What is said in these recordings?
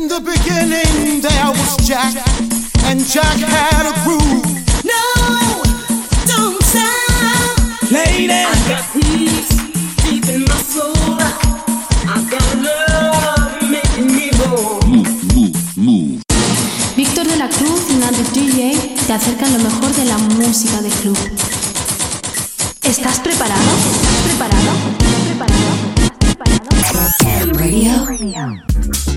In the beginning there was Jack, and Jack had a groove. No, don't stop. Lady, I got peace deep in my soul. I got love making me whole. Víctor de la Cruz y Nandi DJ te acercan lo mejor de la música de club. ¿Estás preparado? ¿Estás preparado? ¿Estás preparado? ¿Estás preparado? Radio.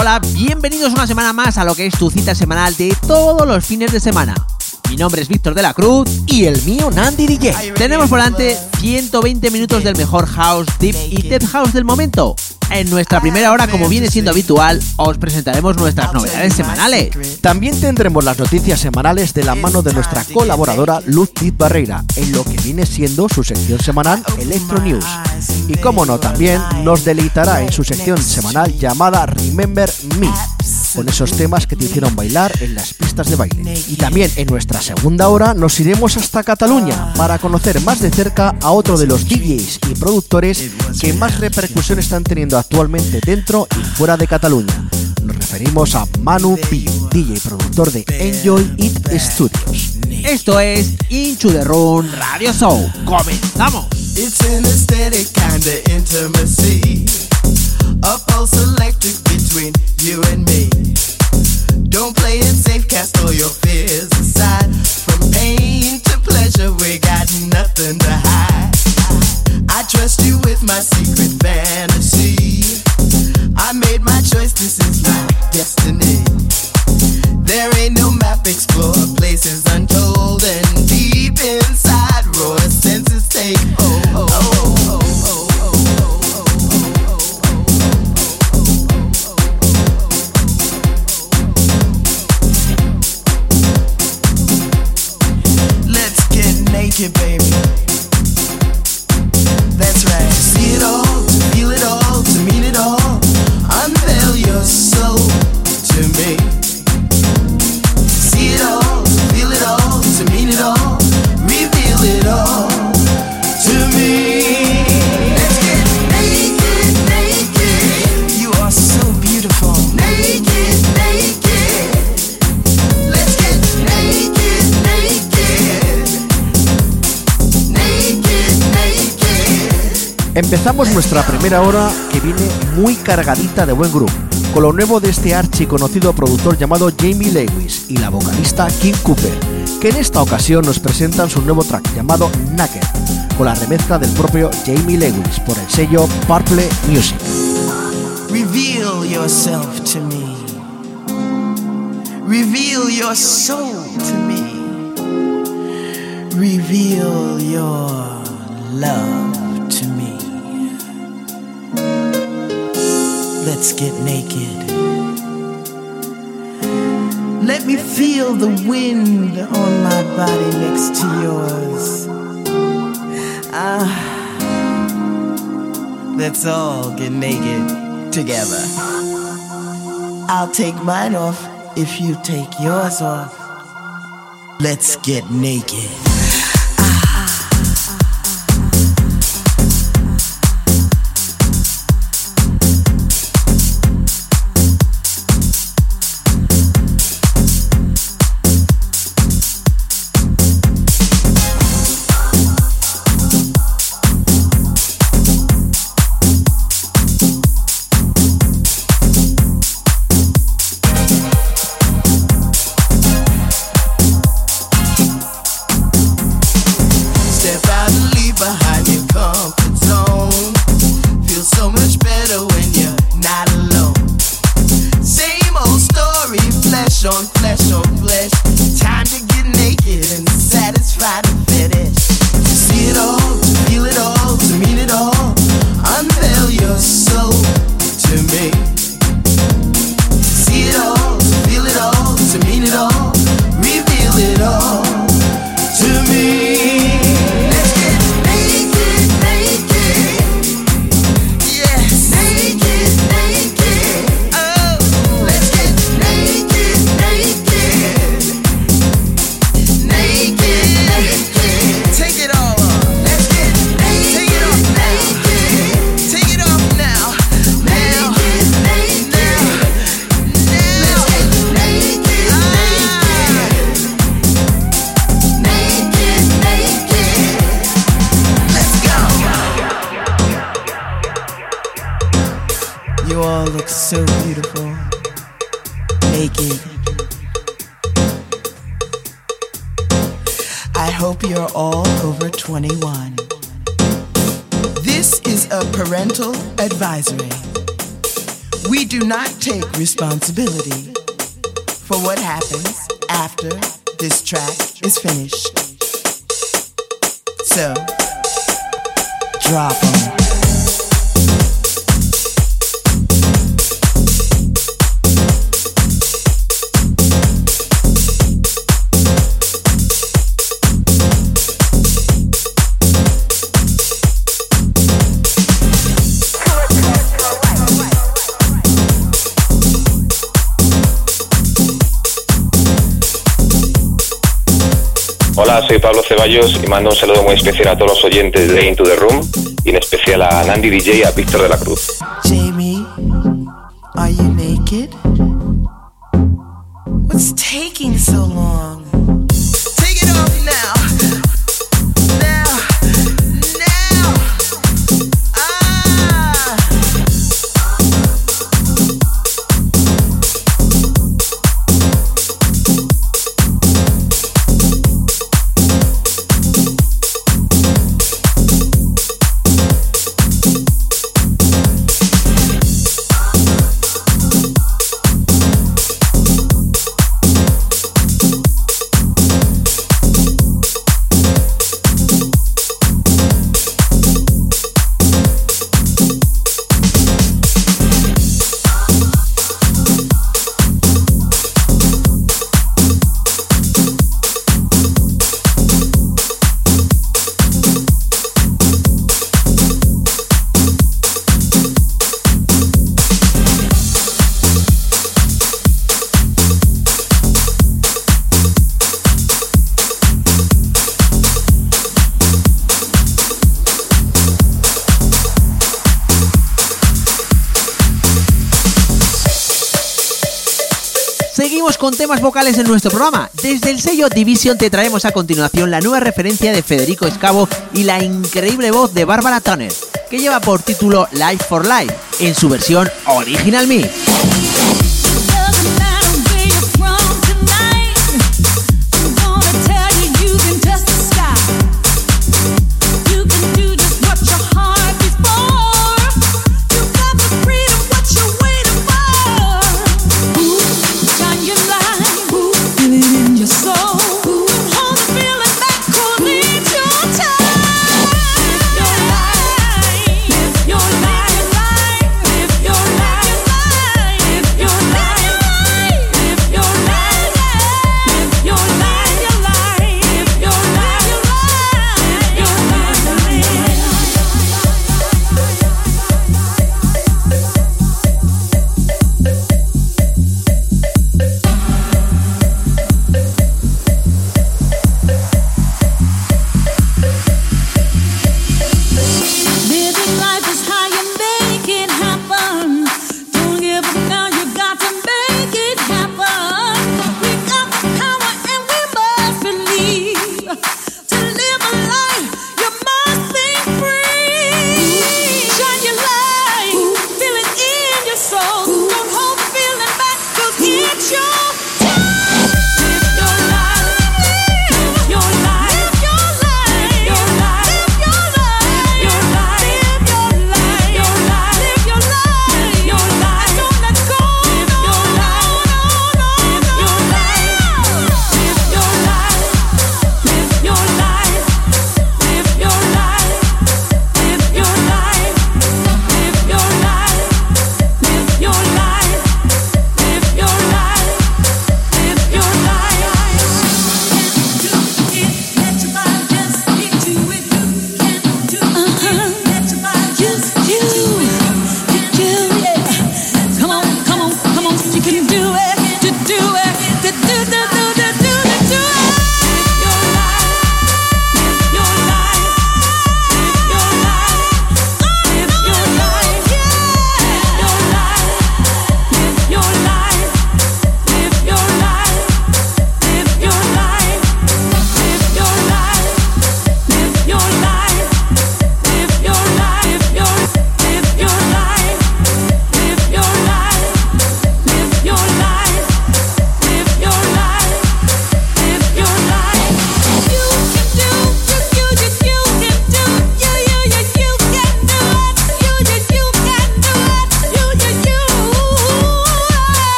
Hola, bienvenidos una semana más a lo que es tu cita semanal de todos los fines de semana. Mi nombre es Víctor de la Cruz y el mío Nandi DJ. Tenemos por delante 120 minutos del mejor house, deep y tech house del momento. En nuestra primera hora, como viene siendo habitual, os presentaremos nuestras novedades semanales. También tendremos las noticias semanales de la mano de nuestra colaboradora Luz Tiz Barreira, en lo que viene siendo su sección semanal Electro News. Y como no, también nos deleitará en su sección semanal llamada Remember Me, con esos temas que te hicieron bailar en las pistas de baile. Y también en nuestra segunda hora nos iremos hasta Cataluña para conocer más de cerca a otro de los DJs y productores que más repercusión están teniendo actualmente dentro y fuera de Cataluña. Nos referimos a Manu P, DJ y productor de Enjoy It Studios. Esto es Into the Room Radio Show. ¡Comenzamos! it's an aesthetic kind of intimacy. A pulse electric between you and me. Don't play it safe, cast all your fears aside. From pain to pleasure, we got nothing to hide. I trust you with my secret fantasy. I made my choice, this is my destiny. There ain't no map, explore places untold and deep inside, raw senses take hold. Get naked, baby. Empezamos nuestra primera hora que viene muy cargadita de buen groove, con lo nuevo de este archi conocido productor llamado Jamie Lewis y la vocalista Kim Cooper, que en esta ocasión nos presentan su nuevo track llamado Naked, con la remezcla del propio Jamie Lewis por el sello Purple Music. Reveal yourself to me. Reveal your soul to me. Reveal your love Let's get naked. Let me feel the wind on my body next to yours. Ah, let's all get naked together. I'll take mine off if you take yours off. Let's get naked. soy Pablo Ceballos y mando un saludo muy especial a todos los oyentes de Into the Room y en especial a Nandi DJ y a Víctor de la Cruz. Jamie, are you naked? temas vocales en nuestro programa. Desde el sello Division te traemos a continuación la nueva referencia de Federico Escavo y la increíble voz de Bárbara Tanner, que lleva por título Life for Life en su versión Original Mix.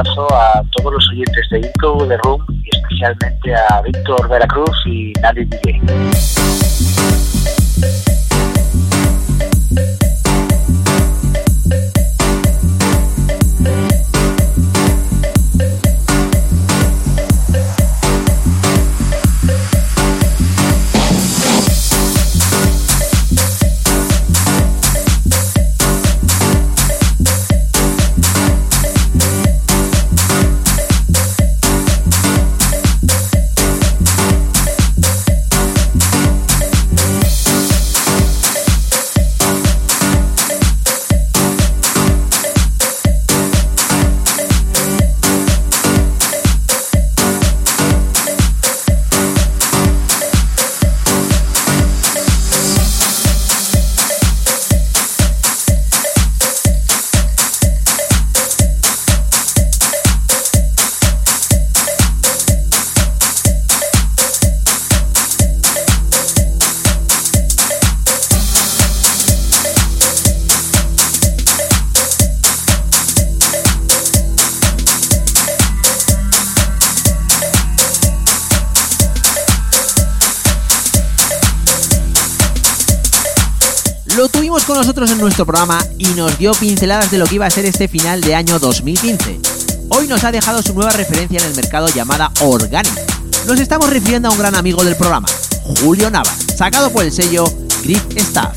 Abrazo programa y nos dio pinceladas de lo que iba a ser este final de año 2015. Hoy nos ha dejado su nueva referencia en el mercado llamada Organic. Nos estamos refiriendo a un gran amigo del programa, Julio Navas, sacado por el sello Grip Staff.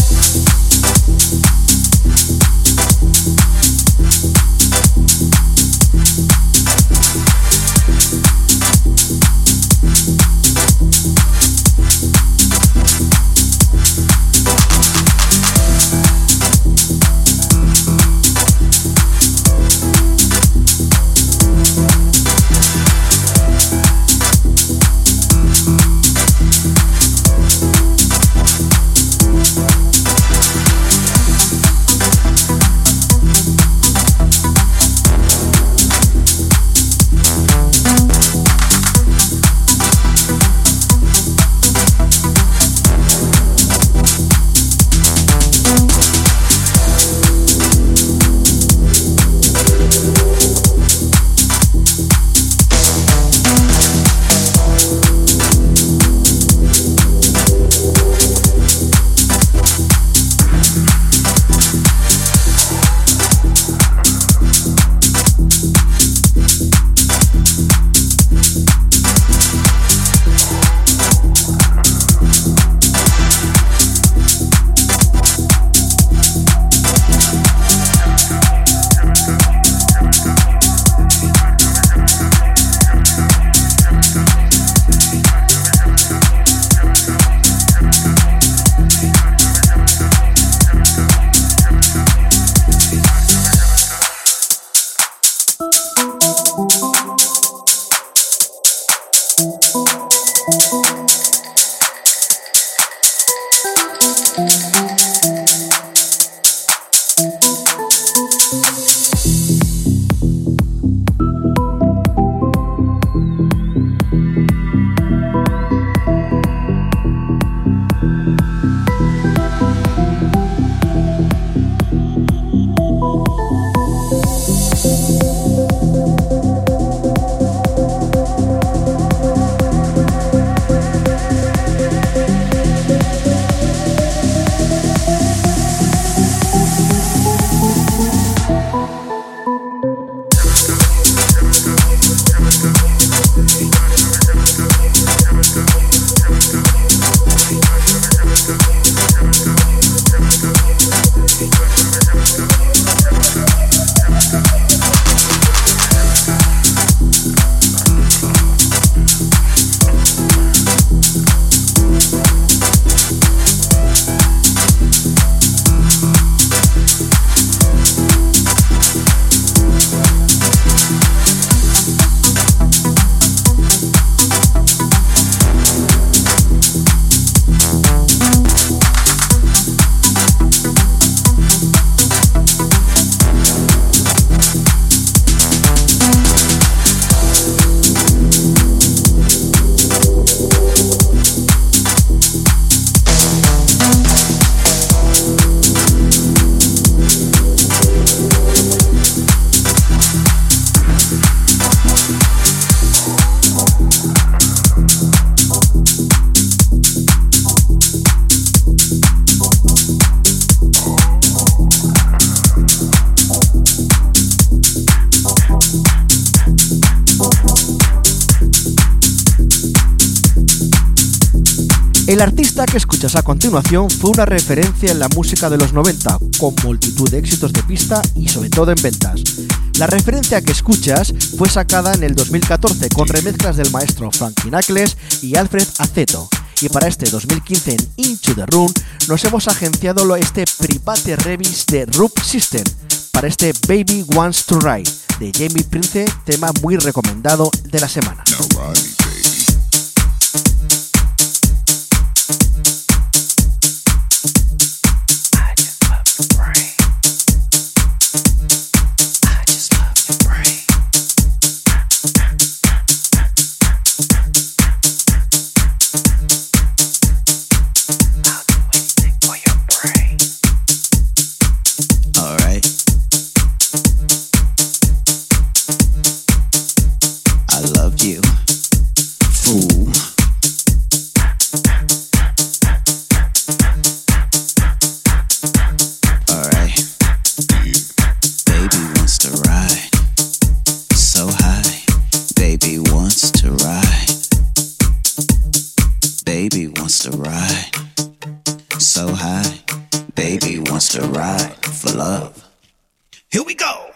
Escuchas a continuación fue una referencia en la música de los 90, con multitud de éxitos de pista y sobre todo en ventas. La referencia que escuchas fue sacada en el 2014 con remezclas del maestro Frankie Knuckles y Alfred Aceto. Y para este 2015 en Into the Room nos hemos agenciado este private remix de Roop System para este Baby Wants to Ride de Jamie Prince, tema muy recomendado de la semana. To ride. So high. Baby wants to ride for love. Here we go.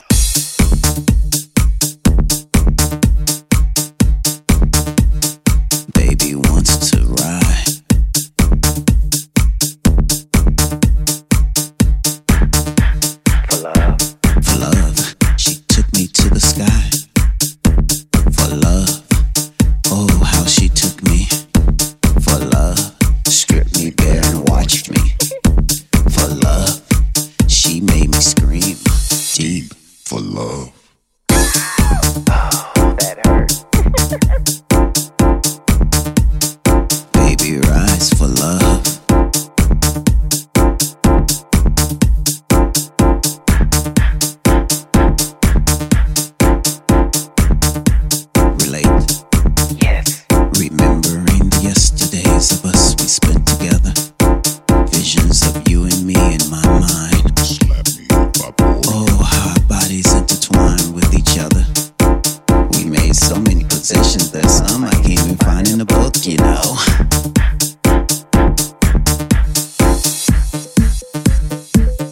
You know.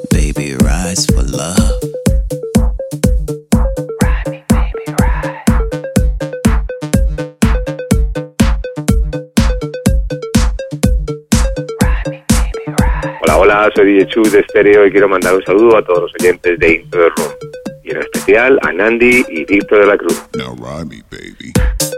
Baby, rise for love. Hola, hola, soy DJ Chu de Stereo y quiero mandar un saludo a todos los oyentes de Into the Room. Y en especial a Nandi y Víctor de la Cruz. relate.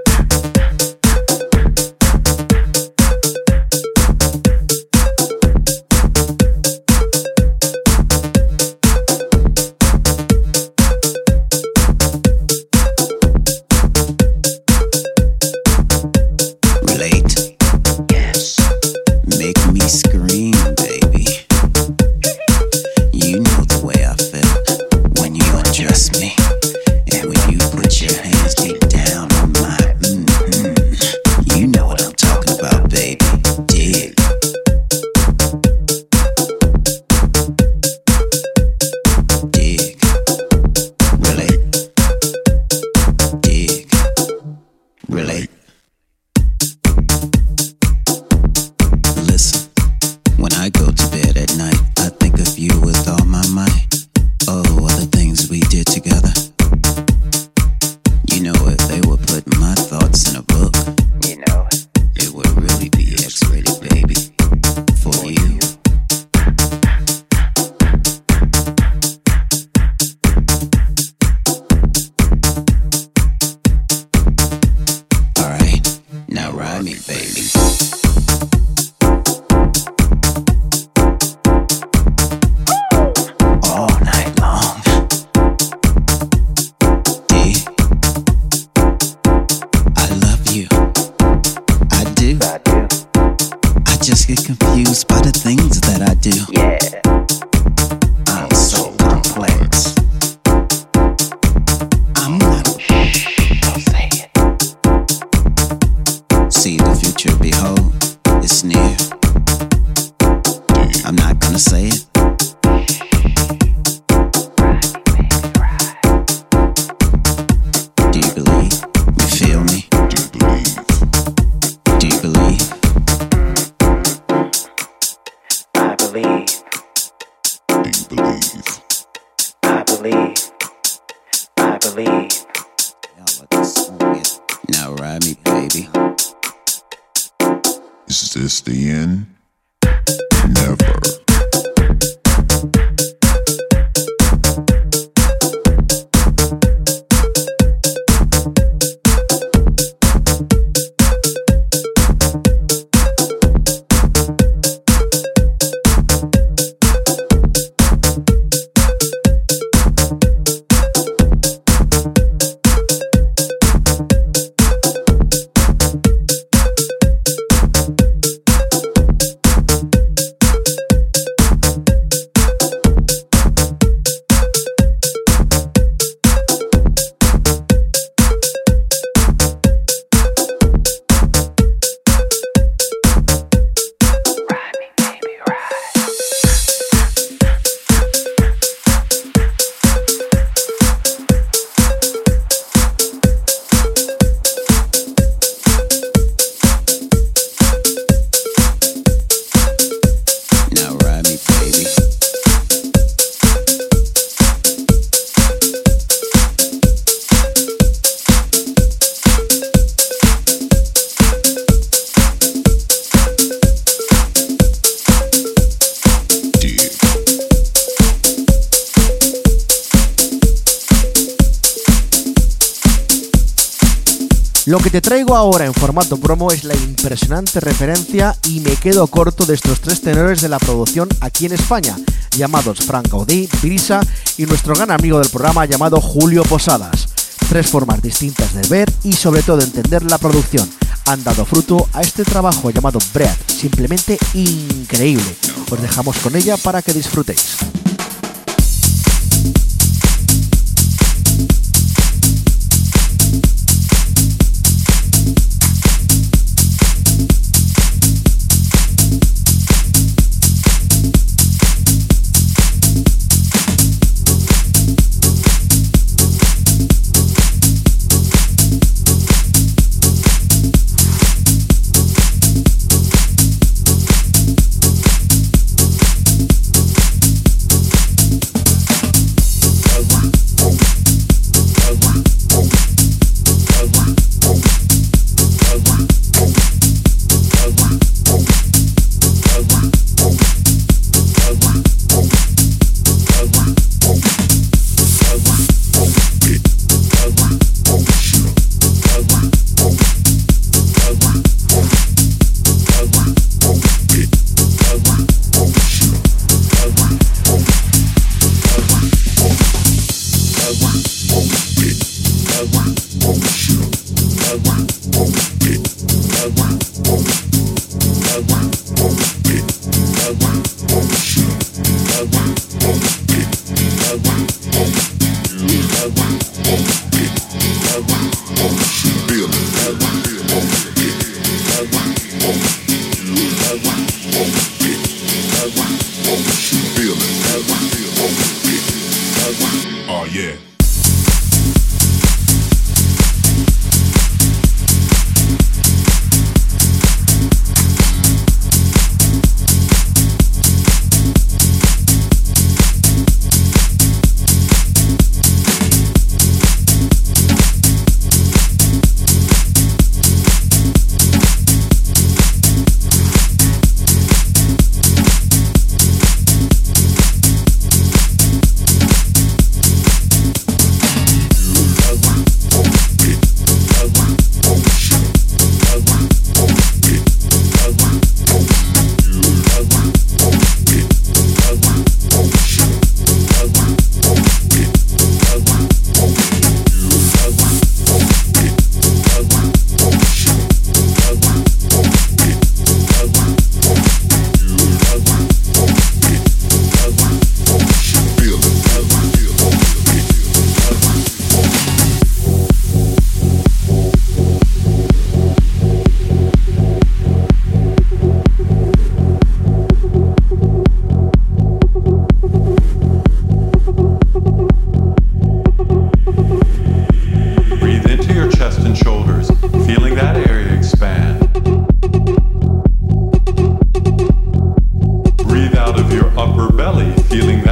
Lo que te traigo ahora en formato promo es la impresionante referencia y me quedo corto de estos tres tenores de la producción aquí en España, llamados Frank Gaudí, Brisa y nuestro gran amigo del programa llamado Julio Posadas. Tres formas distintas de ver y sobre todo entender la producción han dado fruto a este trabajo llamado Breath, simplemente increíble. Os dejamos con ella para que disfrutéis.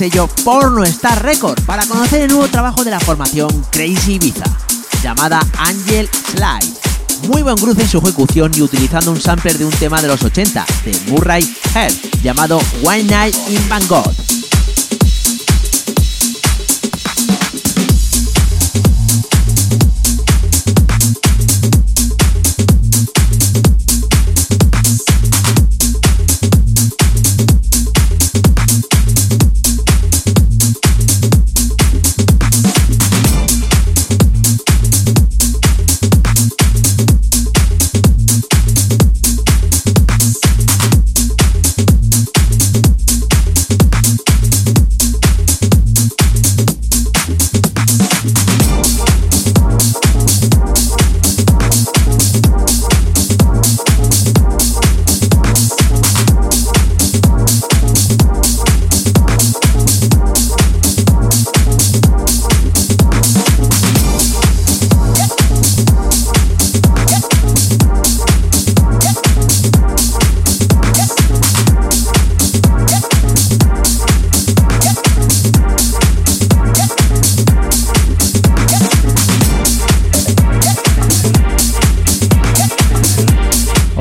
Sello Porno Star Record para conocer el nuevo trabajo de la formación Crazy Ibiza, llamada Angel Slide. Muy buen cruce en su ejecución y utilizando un sampler de un tema de los 80 de Murray Head llamado One Night in Bangkok.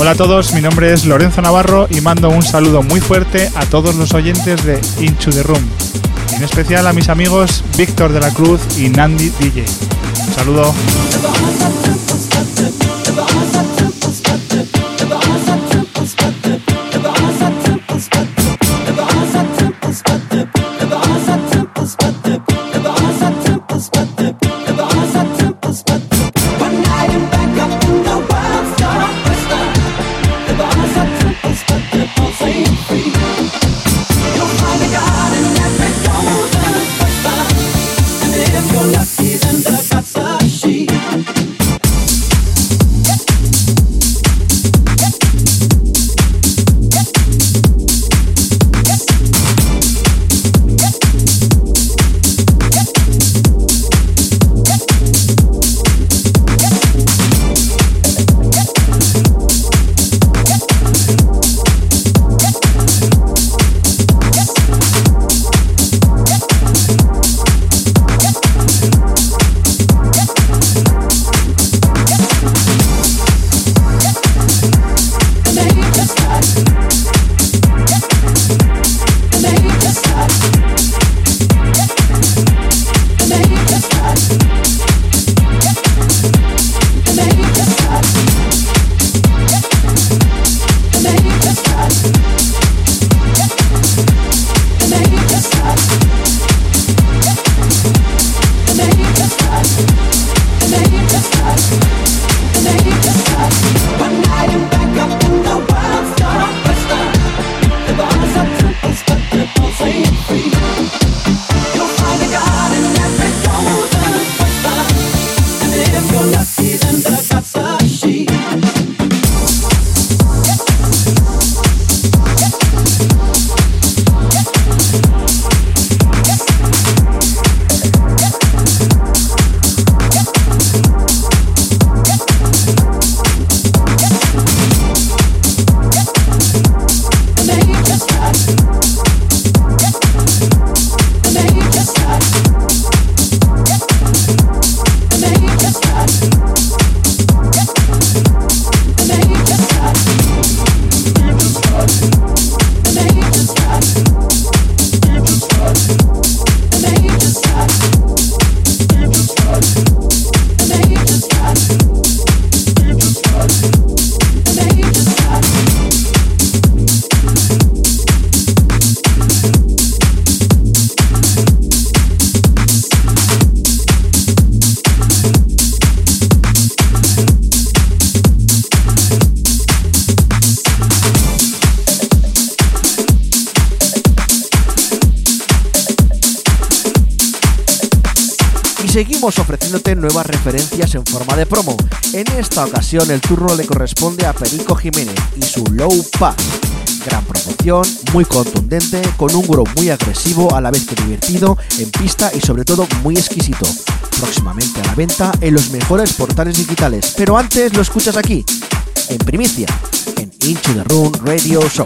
Hola a todos, mi nombre es Lorenzo Navarro y mando un saludo muy fuerte a todos los oyentes de Into the Room, en especial a mis amigos Víctor de la Cruz y Nandi DJ. Un saludo. Forma de promo. En esta ocasión el turno le corresponde a Perico Jiménez y su Low Pass. Gran promoción, muy contundente, con un groove muy agresivo a la vez que divertido, en pista y sobre todo muy exquisito. Próximamente a la venta en los mejores portales digitales, pero antes lo escuchas aquí, en primicia, en Into the Room Radio Show.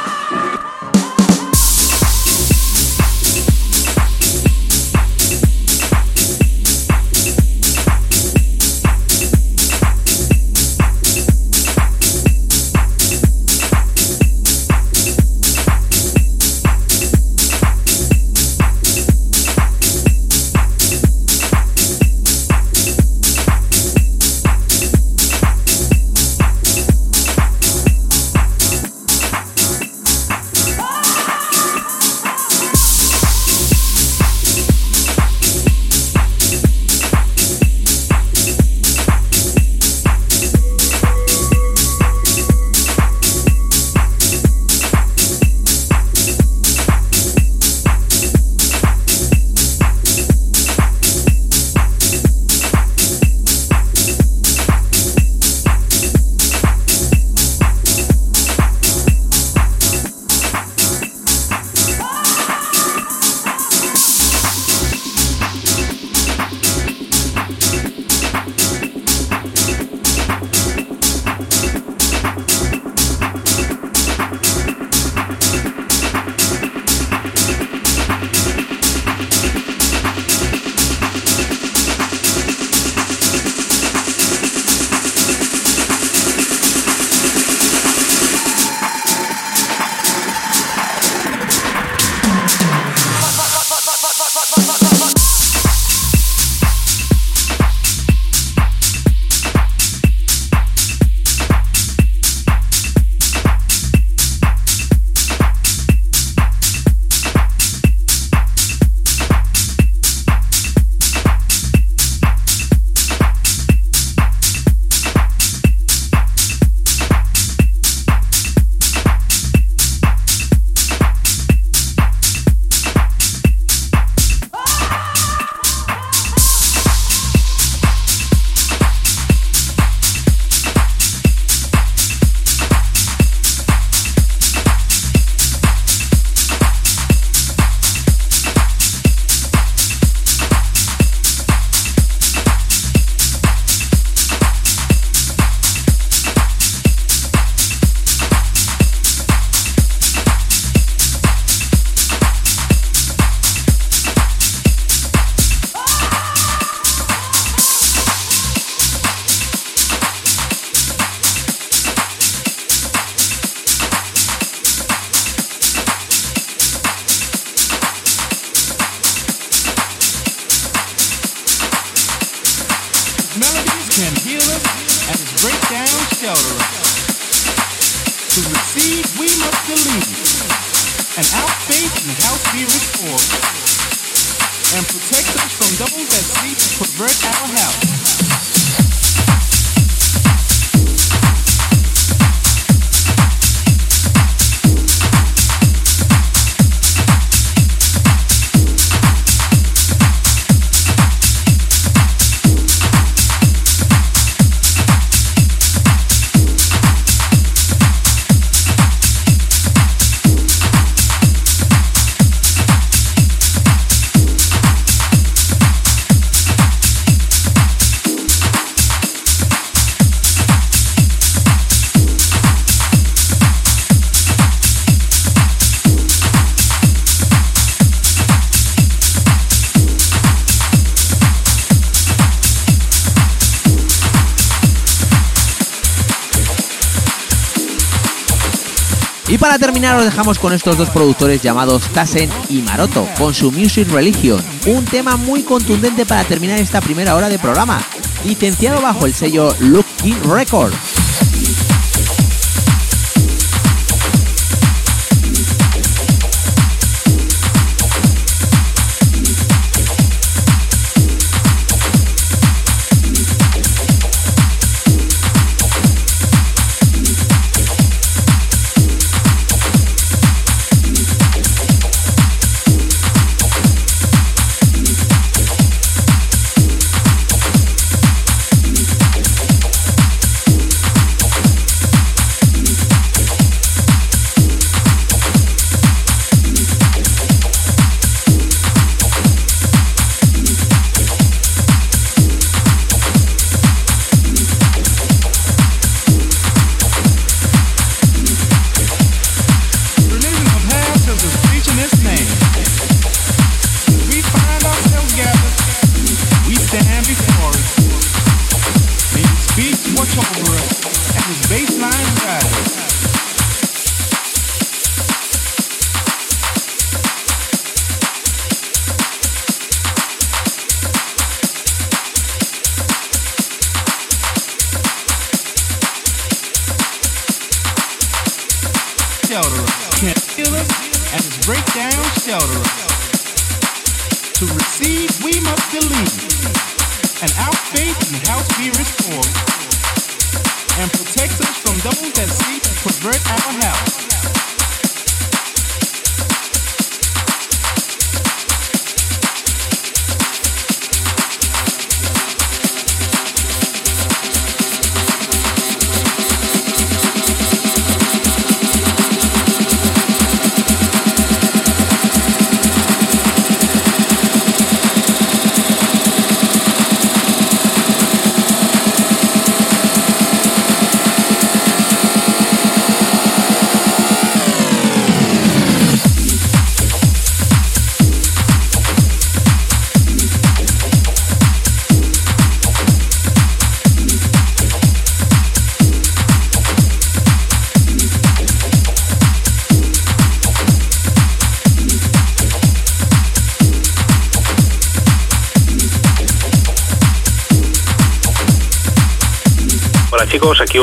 Terminar os dejamos con estos dos productores llamados Tassen y Maroto, con su Music Religion, un tema muy contundente para terminar esta primera hora de programa, licenciado bajo el sello Lucky Record.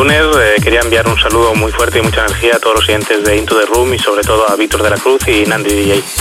Eh, quería enviar un saludo muy fuerte y mucha energía a todos los oyentes de Into the Room y sobre todo a Víctor de la Cruz y Nandi DJ.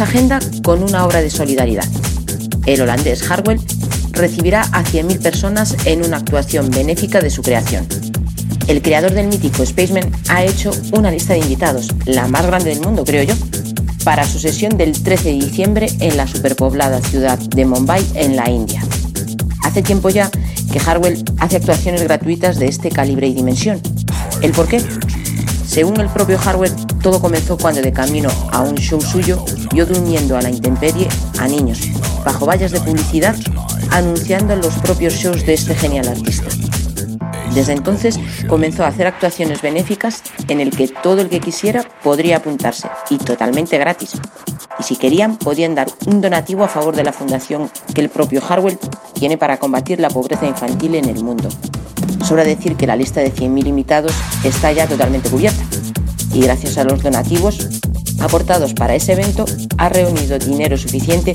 Agenda con una obra de solidaridad. El holandés Harwell recibirá a 100.000 personas en una actuación benéfica de su creación. El creador del mítico Spaceman ha hecho una lista de invitados, la más grande del mundo, creo yo, para su sesión del 13 de diciembre en la superpoblada ciudad de Mumbai, en la India. Hace tiempo ya que Harwell hace actuaciones gratuitas de este calibre y dimensión. ¿El por qué? Según el propio Harwell, todo comenzó cuando de camino a un show suyo vio durmiendo a la intemperie a niños, bajo vallas de publicidad, anunciando los propios shows de este genial artista. Desde entonces comenzó a hacer actuaciones benéficas en el que todo el que quisiera podría apuntarse y totalmente gratis. Y si querían podían dar un donativo a favor de la fundación que el propio Harwell tiene para combatir la pobreza infantil en el mundo. Sobra decir que la lista de 100.000 invitados está ya totalmente cubierta y gracias a los donativos aportados para ese evento ha reunido dinero suficiente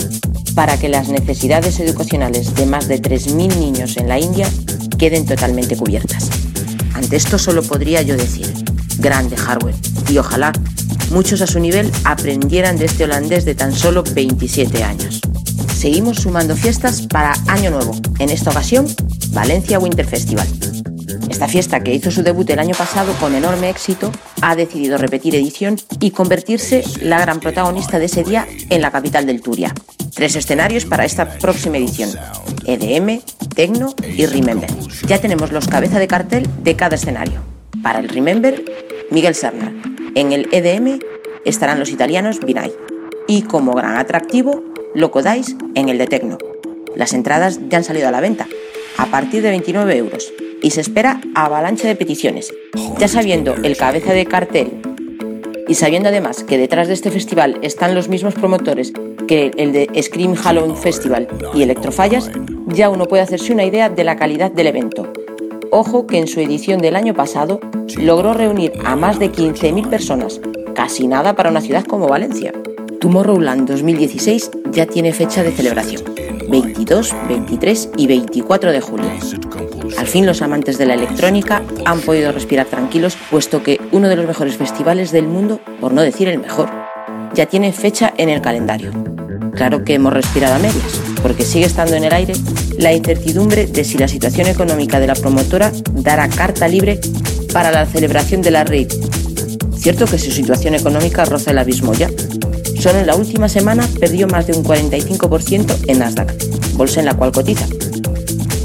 para que las necesidades educacionales de más de 3.000 niños en la India queden totalmente cubiertas. Ante esto solo podría yo decir, grande Harwell, y ojalá muchos a su nivel aprendieran de este holandés de tan solo 27 años. Seguimos sumando fiestas para Año Nuevo, en esta ocasión Valencia Winter Festival. Esta fiesta, que hizo su debut el año pasado con enorme éxito, ha decidido repetir edición y convertirse la gran protagonista de ese día en la capital del Turia. Tres escenarios para esta próxima edición: EDM, Tecno y Remember. Ya tenemos los cabeza de cartel de cada escenario. Para el Remember, Miguel Serna. En el EDM estarán los italianos Binay. Y como gran atractivo, Loco Dice en el de Tecno. Las entradas ya han salido a la venta, a partir de 29 euros, y se espera avalancha de peticiones. Ya sabiendo el cabeza de cartel y sabiendo además que detrás de este festival están los mismos promotores que el de Scream Halloween Festival y Electrofallas, ya uno puede hacerse una idea de la calidad del evento. Ojo que en su edición del año pasado logró reunir a más de 15.000 personas, casi nada para una ciudad como Valencia. Tomorrowland 2016 ya tiene fecha de celebración, 22, 23 y 24 de julio. Al fin los amantes de la electrónica han podido respirar tranquilos, puesto que uno de los mejores festivales del mundo, por no decir el mejor, ya tiene fecha en el calendario. Claro que hemos respirado a medias, porque sigue estando en el aire la incertidumbre de si la situación económica de la promotora dará carta libre para la celebración de la rave. Cierto que su situación económica roza el abismo ya. Solo en la última semana perdió más de un 45% en Nasdaq, bolsa en la cual cotiza.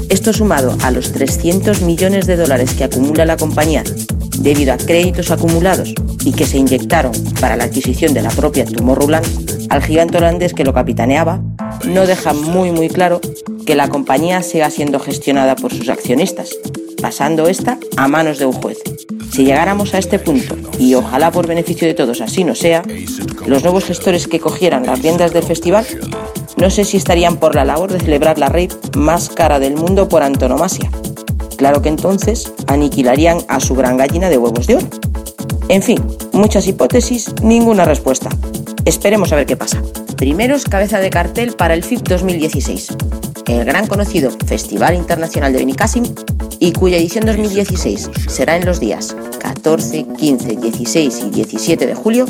Esto sumado a los 300 millones de dólares que acumula la compañía debido a créditos acumulados y que se inyectaron para la adquisición de la propia Tomorrowland al gigante holandés que lo capitaneaba, no deja muy muy claro que la compañía siga siendo gestionada por sus accionistas, pasando esta a manos de un juez. Si llegáramos a este punto, y ojalá por beneficio de todos así no sea, los nuevos gestores que cogieran las riendas del festival no sé si estarían por la labor de celebrar la rave más cara del mundo por antonomasia. Claro que entonces aniquilarían a su gran gallina de huevos de oro. En fin, muchas hipótesis, ninguna respuesta. Esperemos a ver qué pasa. Primeros cabeza de cartel para el FIP 2016, el gran conocido Festival Internacional de Benicassim y cuya edición 2016 será en los días 14, 15, 16 y 17 de julio,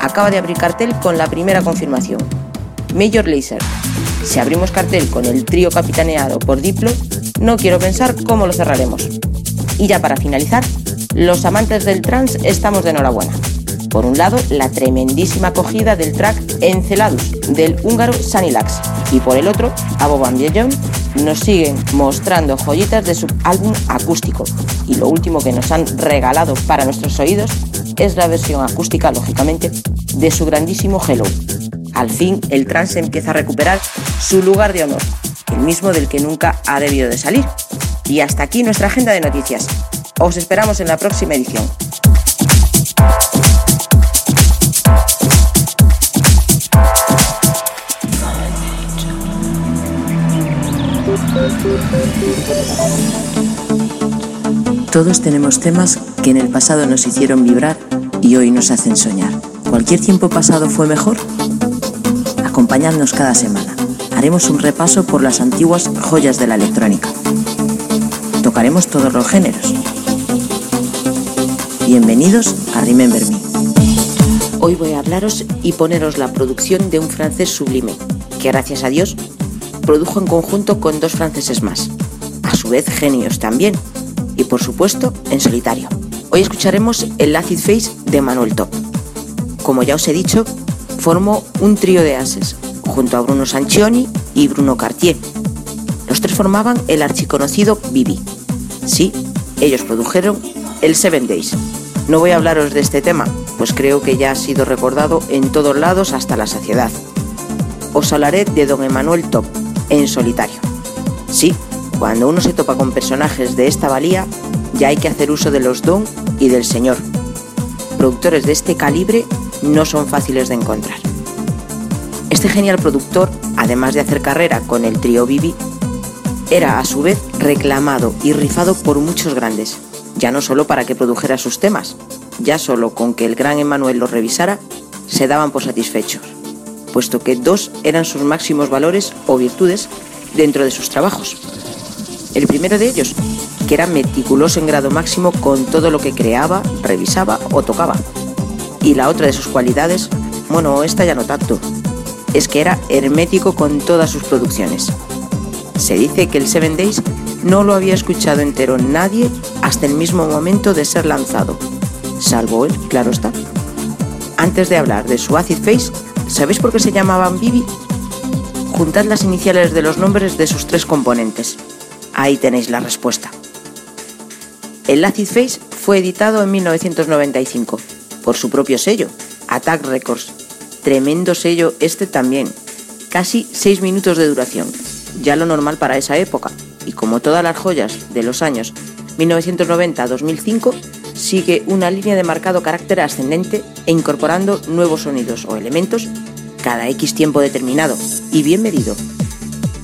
acaba de abrir cartel con la primera confirmación. Major Lazer. Si abrimos cartel con el trío capitaneado por Diplo, no quiero pensar cómo lo cerraremos. Y ya para finalizar, los amantes del trance estamos de enhorabuena. Por un lado, la tremendísima acogida del track Enceladus del húngaro Sanilax y por el otro, a Boban nos siguen mostrando joyitas de su álbum acústico y lo último que nos han regalado para nuestros oídos es la versión acústica, lógicamente, de su grandísimo Hello. Al fin, el trance empieza a recuperar su lugar de honor, el mismo del que nunca ha debido de salir. Y hasta aquí nuestra agenda de noticias. Os esperamos en la próxima edición. Todos tenemos temas que en el pasado nos hicieron vibrar y hoy nos hacen soñar. ¿Cualquier tiempo pasado fue mejor? Acompañadnos cada semana. Haremos un repaso por las antiguas joyas de la electrónica. tocaremos todos los géneros. Bienvenidos a Remember Me. Hoy voy a hablaros y poneros la producción de un francés sublime, que gracias a Dios produjo en conjunto con dos franceses más, a su vez genios también, y por supuesto en solitario. Hoy escucharemos el Acid Face de Manuel Top. Como ya os he dicho, formó un trío de ases, junto a Bruno Sanchioni y Bruno Cartier. Los tres formaban el archiconocido Bibi. Sí, ellos produjeron el Seven Days. No voy a hablaros de este tema, pues creo que ya ha sido recordado en todos lados hasta la saciedad. Os hablaré de Don Emanuel Top, en solitario. Sí, cuando uno se topa con personajes de esta valía, ya hay que hacer uso de los don y del señor. Productores de este calibre no son fáciles de encontrar. Este genial productor, además de hacer carrera con el trío Bibi, era a su vez reclamado y rifado por muchos grandes, ya no solo para que produjera sus temas, ya solo con que el gran Emanuel los revisara, se daban por satisfechos, puesto que dos eran sus máximos valores o virtudes dentro de sus trabajos. El primero de ellos, que era meticuloso en grado máximo con todo lo que creaba, revisaba o tocaba. Y la otra de sus cualidades, bueno, esta ya no tanto, es que era hermético con todas sus producciones. Se dice que el Seven Days no lo había escuchado entero nadie hasta el mismo momento de ser lanzado, salvo él, claro está. Antes de hablar de su Acid Face, ¿sabéis por qué se llamaban Bibi? Juntad las iniciales de los nombres de sus tres componentes. Ahí tenéis la respuesta. El Acid Face fue editado en 1995 por su propio sello, Attack Records. Tremendo sello este también. Casi 6 minutos de duración, ya lo normal para esa época. Y como todas las joyas de los años 1990-2005, sigue una línea de marcado carácter ascendente e incorporando nuevos sonidos o elementos cada X tiempo determinado y bien medido.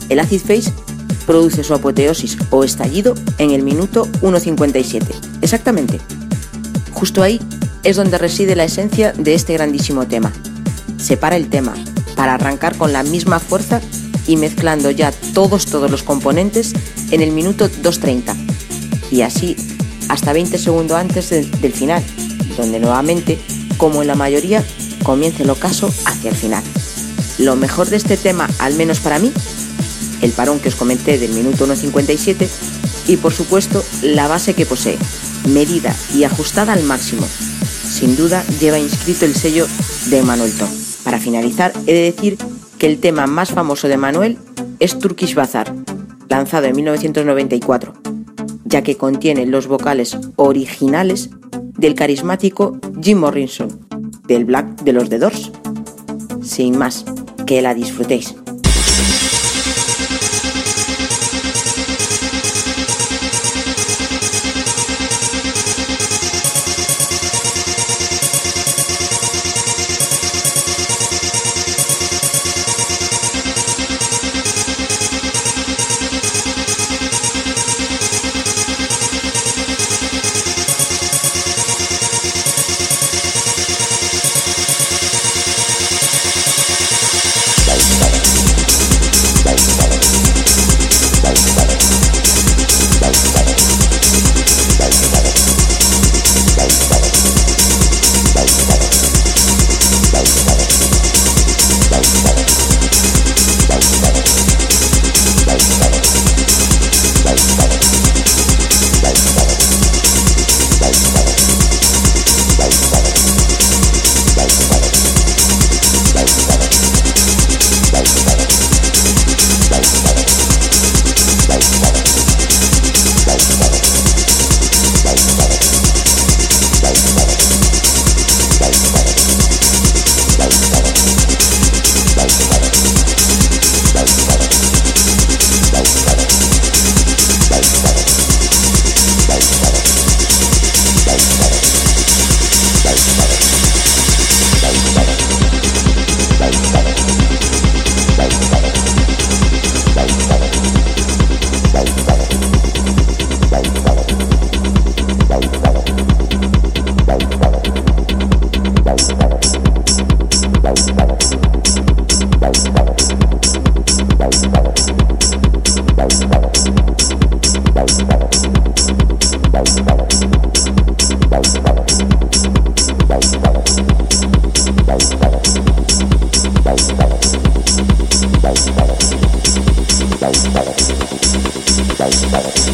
El Acid Face produce su apoteosis o estallido en el minuto 1.57. Exactamente. Justo ahí es donde reside la esencia de este grandísimo tema. Separa el tema para arrancar con la misma fuerza y mezclando ya todos todos los componentes en el minuto 2.30 y así hasta 20 segundos antes de- del final, donde nuevamente, como en la mayoría, comienza el ocaso hacia el final. Lo mejor de este tema, al menos para mí, el parón que os comenté del minuto 1.57 y por supuesto la base que posee, medida y ajustada al máximo. Sin duda lleva inscrito el sello de Manuel Top. Para finalizar, he de decir que el tema más famoso de Manuel es Turkish Bazaar, lanzado en 1994, ya que contiene los vocales originales del carismático Jim Morrison, del Black de los The Doors. Sin más, que la disfrutéis.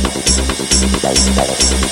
私に大好きだよ。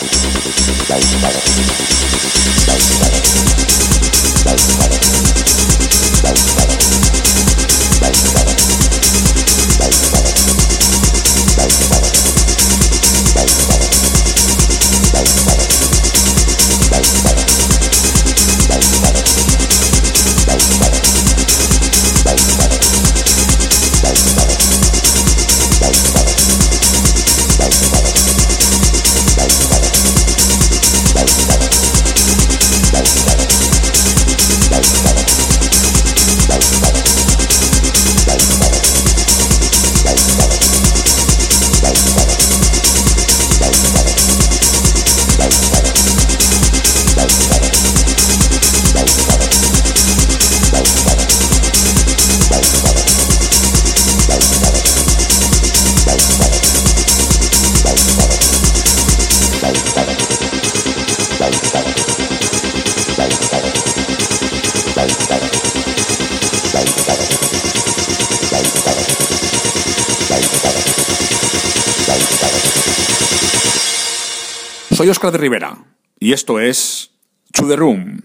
Soy Oscar de Rivera y esto es To The Room,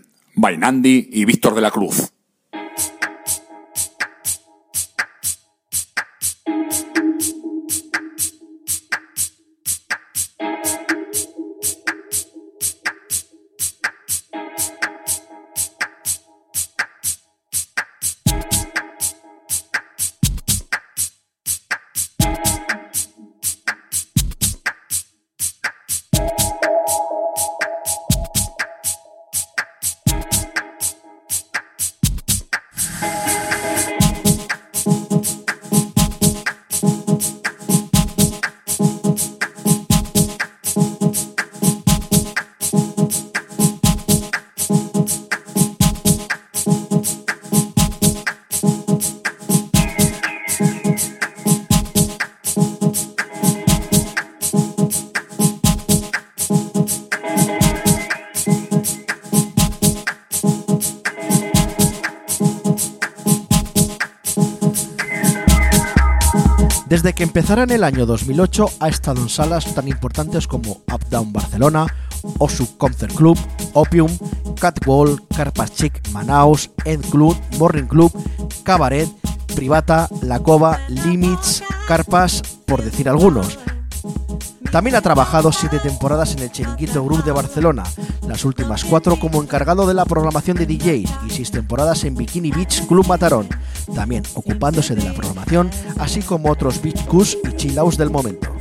y Víctor de la Cruz. Empezara en el año 2008 ha estado en salas tan importantes como Up Down Barcelona, Osu Concert Club, Opium, Catwall, Carpas Chic Manaus, End Club, Morning Club, Cabaret, Privata, La Cova, Limits, Carpas, por decir algunos. También ha trabajado siete temporadas en el Chiringuito Group de Barcelona, las últimas cuatro como encargado de la programación de DJs y seis temporadas en Bikini Beach Club Matarón, también ocupándose de la programación, así como otros beach cus y chill del momento.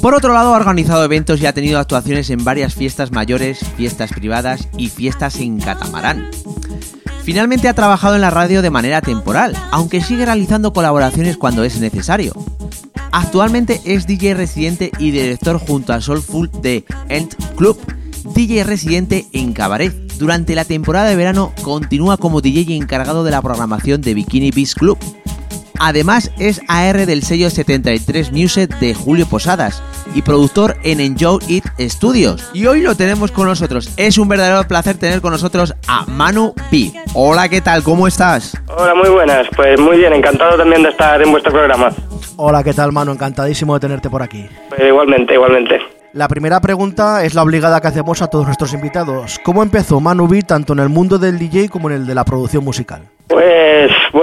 Por otro lado, ha organizado eventos y ha tenido actuaciones en varias fiestas mayores, fiestas privadas y fiestas en catamarán. Finalmente ha trabajado en la radio de manera temporal, aunque sigue realizando colaboraciones cuando es necesario. Actualmente es DJ residente y director junto a Soulful de End Club, DJ residente en Cabaret. Durante la temporada de verano continúa como DJ encargado de la programación de Bikini Beach Club. Además es AR del sello 73 Music de Julio Posadas y productor en Enjoy It Studios. Y hoy lo tenemos con nosotros. Es un verdadero placer tener con nosotros a Manu P. Hola, ¿qué tal? ¿Cómo estás? Hola, muy buenas. Pues muy bien, encantado también de estar en vuestro programa. Hola, ¿qué tal, mano? Encantadísimo de tenerte por aquí. Pues igualmente, igualmente. La primera pregunta es la obligada que hacemos a todos nuestros invitados. ¿Cómo empezó Manu B tanto en el mundo del DJ como en el de la producción musical?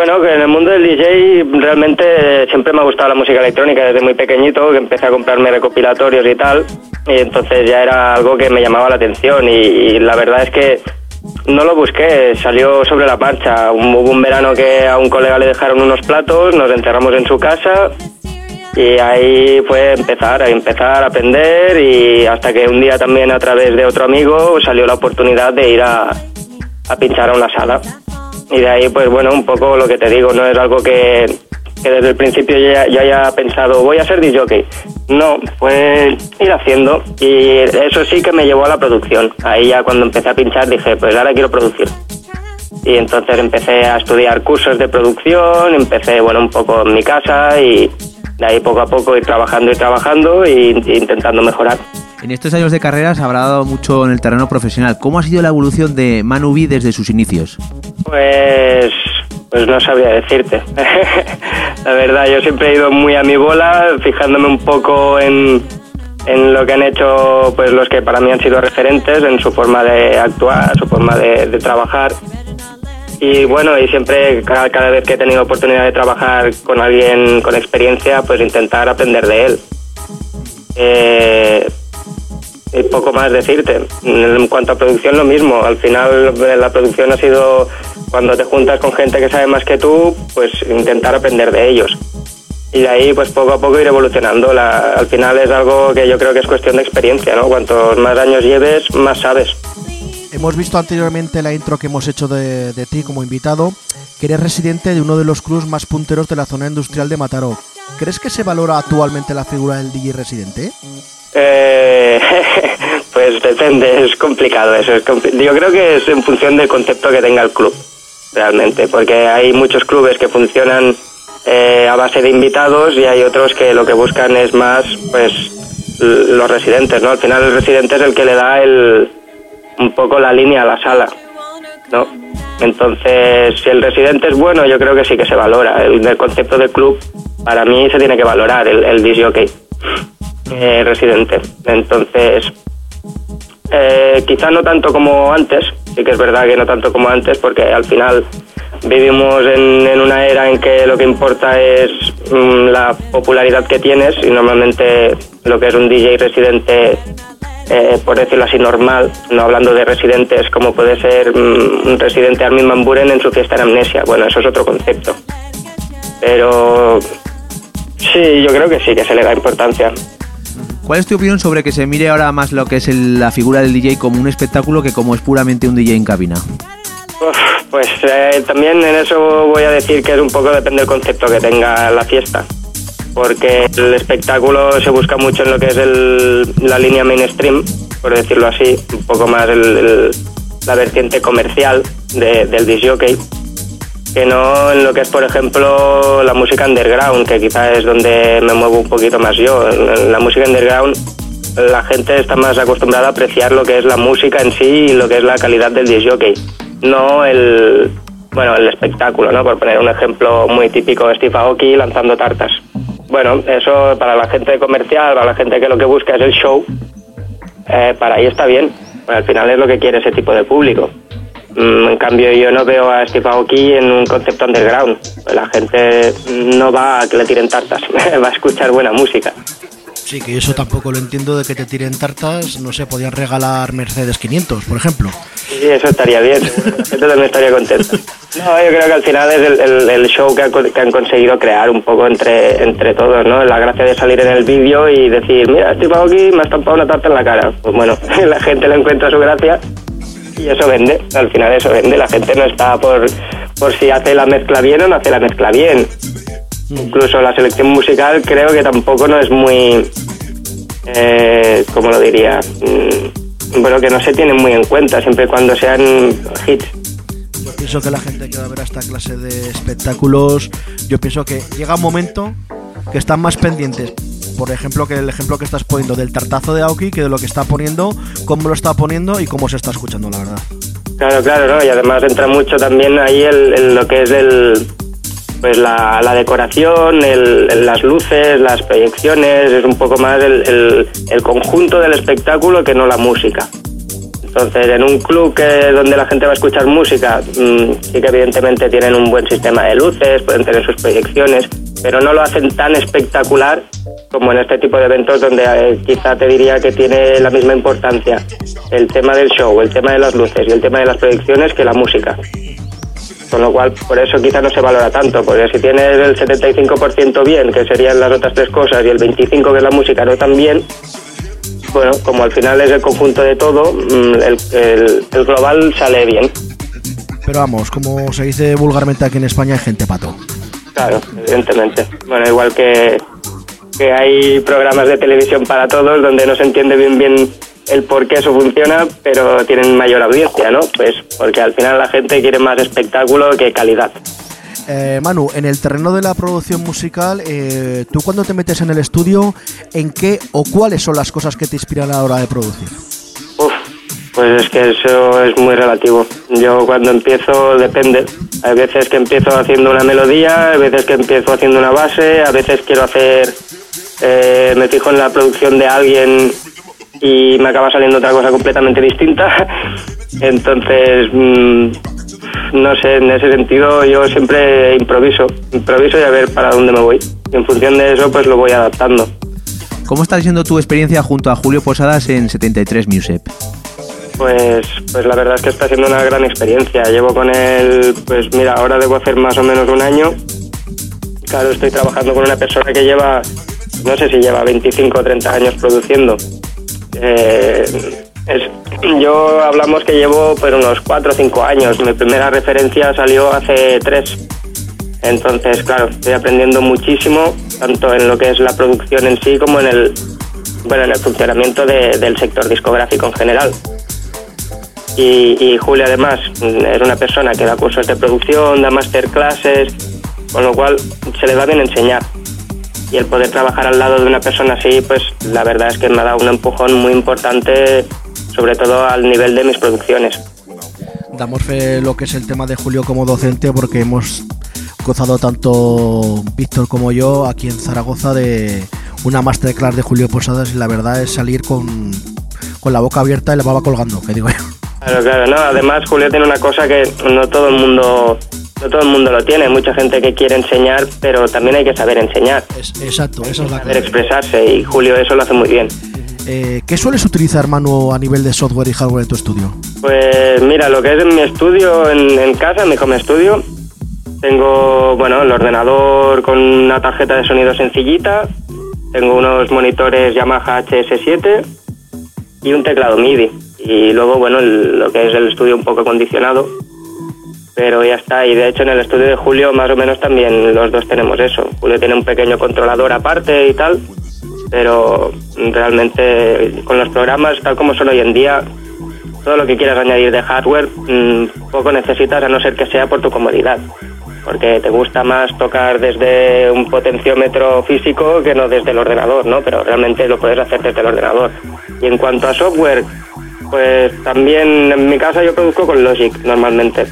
Bueno, que en el mundo del DJ realmente siempre me ha gustado la música electrónica desde muy pequeñito, que empecé a comprarme recopilatorios y tal, y entonces ya era algo que me llamaba la atención y, y la verdad es que no lo busqué, salió sobre la marcha. Hubo un verano que a un colega le dejaron unos platos, nos encerramos en su casa y ahí fue empezar, a empezar a aprender y hasta que un día también a través de otro amigo salió la oportunidad de ir a, a pinchar a una sala. Y de ahí, pues bueno, un poco lo que te digo, no es algo que, que desde el principio ya, ya haya pensado, voy a ser DJ. No, fue ir haciendo y eso sí que me llevó a la producción. Ahí ya cuando empecé a pinchar dije, pues ahora quiero producir. Y entonces empecé a estudiar cursos de producción, empecé, bueno, un poco en mi casa y de ahí poco a poco ir trabajando y trabajando e intentando mejorar. En estos años de carrera se habrá dado mucho en el terreno profesional. ¿Cómo ha sido la evolución de Manu desde sus inicios? Pues, pues no sabría decirte. la verdad, yo siempre he ido muy a mi bola, fijándome un poco en, en lo que han hecho pues los que para mí han sido referentes en su forma de actuar, su forma de, trabajar. Y bueno, y siempre cada, cada vez que he tenido oportunidad de trabajar con alguien con experiencia, pues intentar aprender de él. Eh, y poco más decirte. En cuanto a producción, lo mismo. Al final, eh, la producción ha sido cuando te juntas con gente que sabe más que tú, pues intentar aprender de ellos. Y de ahí, pues poco a poco ir evolucionando. La- al final es algo que yo creo que es cuestión de experiencia, ¿no? Cuantos más años lleves, más sabes. Hemos visto anteriormente la intro que hemos hecho de, de ti como invitado, que eres residente de uno de los clubs más punteros de la zona industrial de Mataró. ¿Crees que se valora actualmente la figura del DJ residente? Eh, pues depende, es complicado eso. es yo creo que es en función del concepto que tenga el club, realmente, porque hay muchos clubes que funcionan eh, a base de invitados y hay otros que lo que buscan es más, pues, los residentes, ¿no? Al final el residente es el que le da el, un poco la línea a la sala, ¿no? Entonces, si el residente es bueno, yo creo que sí que se valora. El, concepto del club, para mí se tiene que valorar el, el disc eh, residente. Entonces, eh, quizá no tanto como antes, sí que es verdad que no tanto como antes, porque al final vivimos en, una era en que lo que importa es mm, la popularidad que tienes y normalmente lo que es un DJ residente, eh, por decirlo así, normal, no hablando de residentes como puede ser mm, un residente Armin Van en su fiesta en Amnesia. Bueno, eso es otro concepto. Pero sí, yo creo que sí, que se le da importancia. ¿Cuál es tu opinión sobre que se mire ahora más lo que es el- la figura del DJ como un espectáculo que como es puramente un DJ en cabina? Pues eh, también en eso voy a decir que es un poco depende del concepto que tenga la fiesta. Porque el espectáculo se busca mucho en lo que es el- la línea mainstream, por decirlo así, un poco más el- la vertiente comercial de- del disc jockey, que no en lo que es, por ejemplo, la música underground, que quizá es donde me muevo un poquito más yo. En la música underground la gente está más acostumbrada a apreciar lo que es la música en sí y lo que es la calidad del disc jockey, no el, bueno, el espectáculo, ¿no? Por poner un ejemplo muy típico, Steve Aoki lanzando tartas. Bueno, eso para la gente comercial, para la gente que lo que busca es el show, eh, para ahí está bien. Al final es lo que quiere ese tipo de público. Mm, En cambio, yo no veo a Steve Aoki en un concepto underground. La gente no va a que le tiren tartas, va a escuchar buena música. Sí, que eso tampoco lo entiendo de que te tiren tartas, no sé, podían regalar Mercedes 500, por ejemplo. Sí, eso estaría bien, la gente también estaría contenta. No, yo creo que al final es el, el- el show que han, co- que han conseguido crear un poco entre, entre todos, ¿no? La gracia de salir en el vídeo y decir, mira, Steve Aoki me ha estampado una tarta en la cara. Pues bueno, la gente le encuentra su gracia y eso vende, al final eso vende. La gente no está por, por si hace la mezcla bien o no hace la mezcla bien. Incluso la selección musical creo que tampoco no es muy, eh, ¿cómo lo diría? Mm, bueno, que no se tienen muy en cuenta, siempre y cuando sean hits. Yo pienso que la gente que va a ver esta clase de espectáculos, yo pienso que llega un momento que están más pendientes, por ejemplo, que el ejemplo que estás poniendo del tartazo de Aoki, que de lo que está poniendo, cómo lo está poniendo y cómo se está escuchando, la verdad. Claro, claro, ¿no? Y además entra mucho también ahí el, lo que es pues la, decoración, el- las luces, las proyecciones, es un poco más el, conjunto del espectáculo que no la música. Entonces, en un club que donde la gente va a escuchar música, mm, sí que evidentemente tienen un buen sistema de luces, pueden tener sus proyecciones, pero no lo hacen tan espectacular como en este tipo de eventos donde eh, quizá te diría que tiene la misma importancia el tema del show, el tema de las luces y el tema de las proyecciones que la música. Con lo cual, por eso quizá no se valora tanto, porque si tienes el 75% bien, que serían las otras tres cosas, y el 25% que es la música no tan bien, bueno, como al final es el conjunto de todo, mm, el, el- el global sale bien. Pero vamos, como se dice vulgarmente aquí en España, hay gente pato. Claro, evidentemente. Bueno, igual que, que hay programas de televisión para todos donde no se entiende bien bien el por qué eso funciona, pero tienen mayor audiencia, ¿no? Pues porque al final la gente quiere más espectáculo que calidad. Eh, Manu, en el terreno de la producción musical, eh, tú cuando te metes en el estudio, ¿en qué o cuáles son las cosas que te inspiran a la hora de producir? Pues es que eso es muy relativo. Yo cuando empiezo depende. Hay veces que empiezo haciendo una melodía, hay veces que empiezo haciendo una base, a veces quiero hacer eh, me fijo en la producción de alguien y me acaba saliendo otra cosa completamente distinta. Entonces, mm, no sé, en ese sentido yo siempre improviso, improviso y a ver para dónde me voy. Y en función de eso, pues lo voy adaptando. ¿Cómo está siendo tu experiencia junto a Julio Posadas en 73 Music? Pues, pues la verdad es que está siendo una gran experiencia. Llevo con él, pues mira, ahora debo hacer más o menos un año. Claro, estoy trabajando con una persona que lleva, no sé si lleva 25 o 30 años produciendo. Eh, yo hablamos que llevo pues unos 4 o 5 años. Mi primera referencia salió hace 3. Entonces, claro, estoy aprendiendo muchísimo, tanto en lo que es la producción en sí como en el, bueno, en el funcionamiento de- del sector discográfico en general. Y, y Julio además es una persona que da cursos de producción, da masterclasses, con lo cual se le da bien enseñar. Y el poder trabajar al lado de una persona así, pues la verdad es que me ha dado un empujón muy importante, sobre todo al nivel de mis producciones. Damos fe lo que es el tema de Julio como docente porque hemos gozado tanto Víctor como yo aquí en Zaragoza de una masterclass de Julio Posadas y la verdad es salir con, con la boca abierta y la baba colgando, que digo yo. Claro, claro, no. Además, Julio tiene una cosa que no todo el mundo, no todo el mundo lo tiene. Hay mucha gente que quiere enseñar, pero también hay que saber enseñar, Exacto, esa es la saber expresarse y Julio eso lo hace muy bien. Eh, ¿Qué sueles utilizar, Manu, a nivel de software y hardware en tu estudio? Pues mira, lo que es en mi estudio, en, en casa, en mi home studio, tengo, bueno, el ordenador con una tarjeta de sonido sencillita, tengo unos monitores Yamaha HS7 y un teclado MIDI. Y luego, bueno, el- lo que es el estudio un poco acondicionado, pero ya está. Y de hecho en el estudio de Julio más o menos también los dos tenemos eso. Julio tiene un pequeño controlador aparte y tal, pero realmente con los programas tal como son hoy en día, todo lo que quieras añadir de hardware, mm, poco necesitas a no ser que sea por tu comodidad. Porque te gusta más tocar desde un potenciómetro físico que no desde el ordenador, ¿no? Pero realmente lo puedes hacer desde el ordenador. Y en cuanto a software, pues también en mi casa yo produzco con Logic normalmente.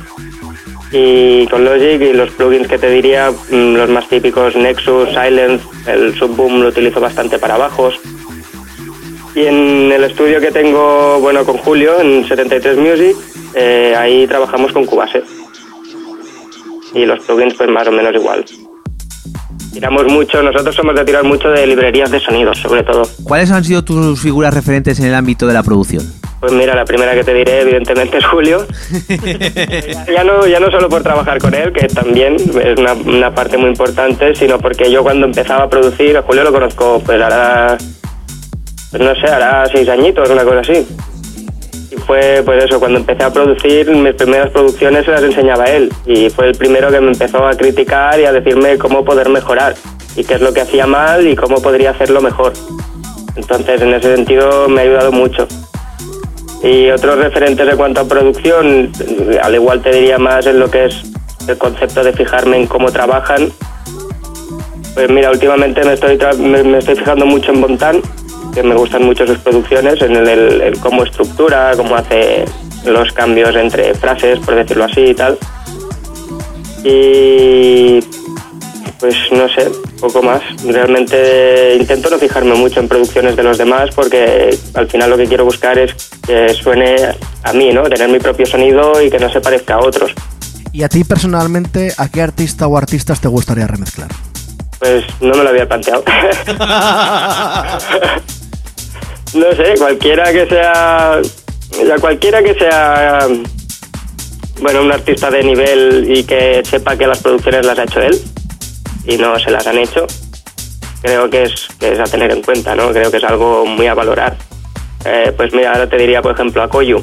Y con Logic y los plugins que te diría, mm, los más típicos, Nexus, Silence, el Subboom lo utilizo bastante para bajos. Y en el estudio que tengo, bueno, con Julio, en 73 Music, eh, ahí trabajamos con Cubase. Y los plugins, pues más o menos igual. Tiramos mucho, nosotros somos de tirar mucho de librerías de sonidos, sobre todo. ¿Cuáles han sido tus figuras referentes en el ámbito de la producción? Pues mira, la primera que te diré, evidentemente, es Julio. ya, no, ya no solo por trabajar con él, que también es una, una parte muy importante, sino porque yo cuando empezaba a producir, a Julio lo conozco, pues hará, pues no sé, hará seis añitos, una cosa así. Fue, pues eso, cuando empecé a producir, mis primeras producciones se las enseñaba él. Y fue el primero que me empezó a criticar y a decirme cómo poder mejorar. Y qué es lo que hacía mal y cómo podría hacerlo mejor. Entonces, en ese sentido, me ha ayudado mucho. Y otros referentes en cuanto a producción, al igual te diría más en lo que es el concepto de fijarme en cómo trabajan. Pues mira, últimamente me estoy, me, estoy fijando mucho en Bontan, que me gustan mucho sus producciones, en el, el- el cómo estructura, cómo hace los cambios entre frases, por decirlo así y tal. Y pues no sé, poco más. Realmente intento no fijarme mucho en producciones de los demás porque al final lo que quiero buscar es que suene a mí, ¿no? Tener mi propio sonido y que no se parezca a otros. ¿Y a ti personalmente, a qué artista o artistas te gustaría remezclar? Pues no me lo había planteado. no sé, cualquiera que sea. Cualquiera que sea. Bueno, un artista de nivel y que sepa que las producciones las ha hecho él y no se las han hecho, creo que es, que es a tener en cuenta, ¿no? Creo que es algo muy a valorar. Eh, pues mira, ahora te diría, por ejemplo, a Koyu,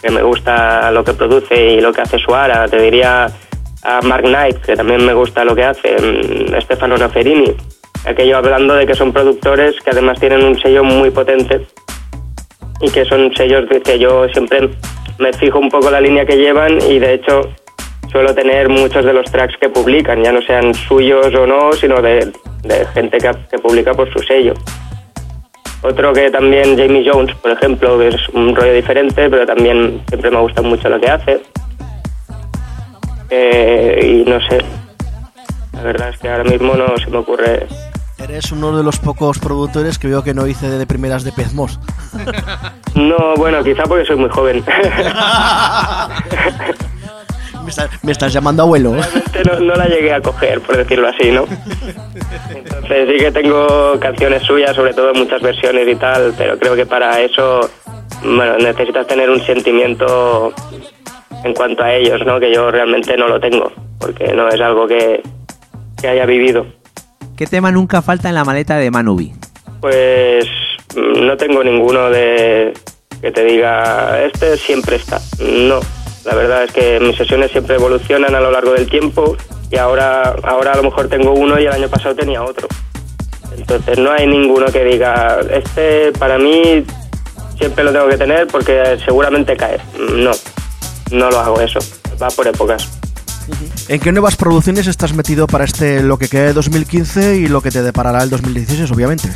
que me gusta lo que produce y lo que hace Suara. Te diría a Mark Knight, que también me gusta lo que hace. mm, Stefano Noferini. Aquello hablando de que son productores que además tienen un sello muy potente y que son sellos que yo siempre me fijo un poco la línea que llevan y de hecho suelo tener muchos de los tracks que publican, ya no sean suyos o no, sino de, gente que, que publica por su sello. Otro que también, Jamie Jones, por ejemplo, es un rollo diferente, pero también siempre me gusta mucho lo que hace. Eh, y no sé, la verdad es que ahora mismo no se me ocurre Eres uno de los pocos productores que veo que no hice de primeras de Pezmos. No, bueno, quizá porque soy muy joven. me, estás, me estás llamando abuelo. Realmente no, no la llegué a coger, por decirlo así, ¿no? Entonces sí que tengo canciones suyas, sobre todo muchas versiones y tal, pero creo que para eso, bueno, necesitas tener un sentimiento en cuanto a ellos, ¿no? Que yo realmente no lo tengo, porque no es algo que, que haya vivido. ¿Qué tema nunca falta en la maleta de Manubi? Pues mm, no tengo ninguno de que te diga, este siempre está. No, la verdad es que mis sesiones siempre evolucionan a lo largo del tiempo y ahora, ahora a lo mejor tengo uno y el año pasado tenía otro. Entonces no hay ninguno que diga, este para mí siempre lo tengo que tener porque seguramente cae. No, no lo hago eso. Va por épocas. ¿En qué nuevas producciones estás metido para este lo que queda de 2015 y lo que te deparará el 2016, obviamente?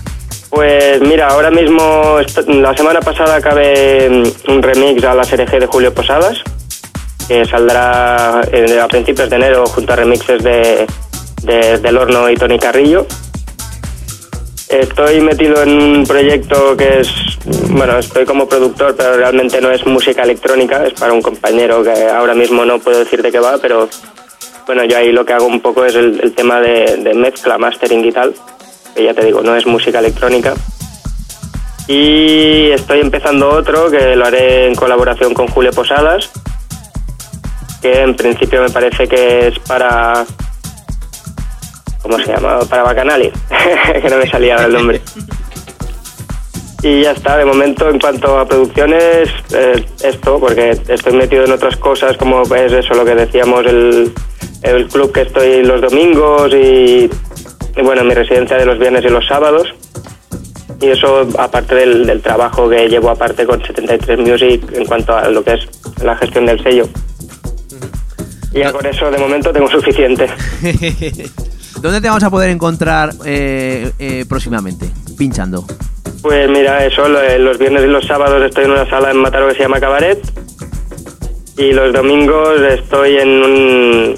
Pues mira, ahora mismo, la semana pasada acabé mm, un remix a la SRG de Julio Posadas, que saldrá eh, a principios de enero junto a remixes de, de- del Horno y Tony Carrillo. Estoy metido en un proyecto que es, bueno, estoy como productor, pero realmente no es música electrónica, es para un compañero que ahora mismo no puedo decir de qué va, pero bueno, yo ahí lo que hago un poco es el, el tema de, de mezcla, mastering y tal, que ya te digo, no es música electrónica. Y estoy empezando otro que lo haré en colaboración con Julio Posadas, que en principio me parece que es para... ¿Cómo se llama? Para Bacanali, que no me salía ahora el nombre. Y ya está, de momento en cuanto a producciones, eh, esto, porque estoy metido en otras cosas como es eso, lo que decíamos, el, el club que estoy los domingos y, y bueno, mi residencia de los viernes y los sábados. Y eso aparte del, del trabajo que llevo aparte con 73 Music en cuanto a lo que es la gestión del sello. Y ya con eso de momento tengo suficiente. ¿Dónde te vamos a poder encontrar eh, eh, próximamente? Pinchando. Pues mira, eso, eh, los viernes y los sábados estoy en una sala en Mataró que se llama Cabaret. Y los domingos estoy en un-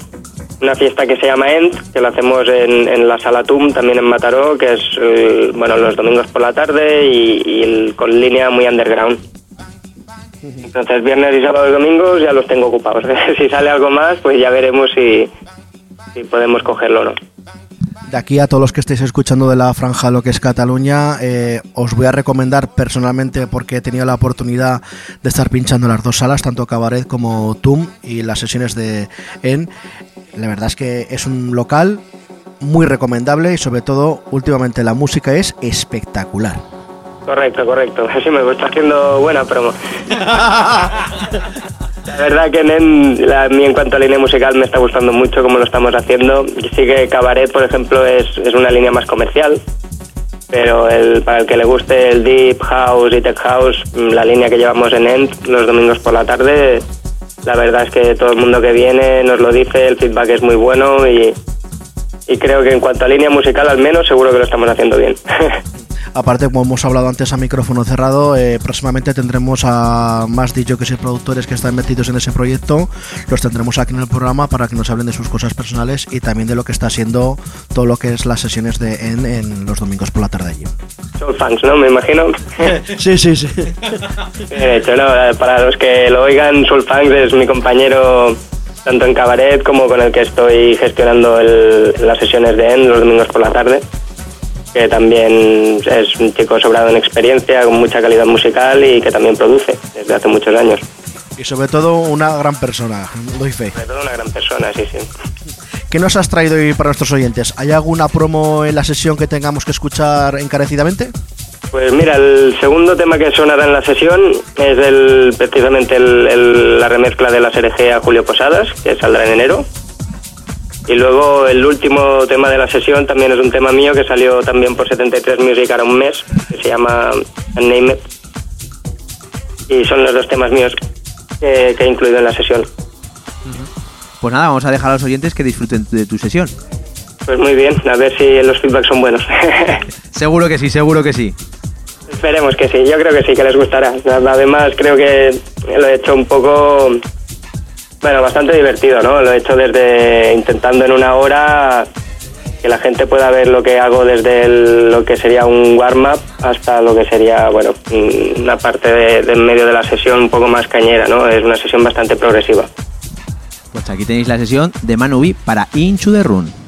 una fiesta que se llama End, que lo hacemos en, la sala TUM, también en Mataró, que es, eh, bueno, los domingos por la tarde y, con línea muy underground. Entonces, viernes y sábados y domingos ya los tengo ocupados. si sale algo más, pues ya veremos si, si podemos cogerlo o no. De aquí a todos los que estéis escuchando de la franja lo que es Cataluña, eh, os voy a recomendar personalmente porque he tenido la oportunidad de estar pinchando las dos salas, tanto Cabaret como TUM y las sesiones de EN. La verdad es que es un local muy recomendable y sobre todo últimamente la música es espectacular. Correcto, correcto. Sí, me está haciendo buena promo. La verdad que en, la- a mí en cuanto a línea musical me está gustando mucho cómo lo estamos haciendo. Sí que Cabaret, por ejemplo, es, es una línea más comercial. Pero el, para el que le guste el Deep House y Tech House, mm, la línea que llevamos en End los domingos por la tarde, la verdad es que todo el mundo que viene nos lo dice, el feedback es muy bueno y, y creo que en cuanto a línea musical al menos seguro que lo estamos haciendo bien. Aparte, como hemos hablado antes a micrófono cerrado, eh, próximamente tendremos a más DJs y productores que están metidos en ese proyecto. Los tendremos aquí en el programa para que nos hablen de sus cosas personales y también de lo que está siendo todo lo que es las sesiones de EN en los domingos por la tarde allí. Soul Funks, ¿no? Me imagino. sí, sí, sí. Bien hecho, ¿no? Eh, Para los que lo oigan, Soul Funks es mi compañero tanto en cabaret como con el que estoy gestionando el- las sesiones de EN los domingos por la tarde, que también es un chico sobrado en experiencia, con mucha calidad musical y que también produce desde hace muchos años. Y sobre todo una gran persona, doy fe. Sobre todo una gran persona, sí, sí. ¿Qué nos has traído hoy para nuestros oyentes? ¿Hay alguna promo en la sesión que tengamos que escuchar encarecidamente? Pues mira, el segundo tema que sonará en la sesión es el, precisamente el- el- la remezcla de la SRG a Julio Posadas, que saldrá en enero. Y luego el último tema de la sesión también es un tema mío que salió también por 73 Music ahora un mes, que se llama Unnamed. Y son los dos temas míos que, que he incluido en la sesión. Pues nada, vamos a dejar a los oyentes que disfruten de tu sesión. Pues muy bien, a ver si los feedbacks son buenos. Seguro que sí, seguro que sí. Esperemos que sí, yo creo que sí, que les gustará. Además, creo que lo he hecho un poco, bueno, bastante divertido, ¿no? Lo he hecho desde intentando en una hora que la gente pueda ver lo que hago desde lo que sería un warm-up hasta lo que sería, bueno, mm, una parte de, de en medio de la sesión un poco más cañera, ¿no? Es una sesión bastante progresiva. Pues aquí tenéis la sesión de Manubi para Into the Run.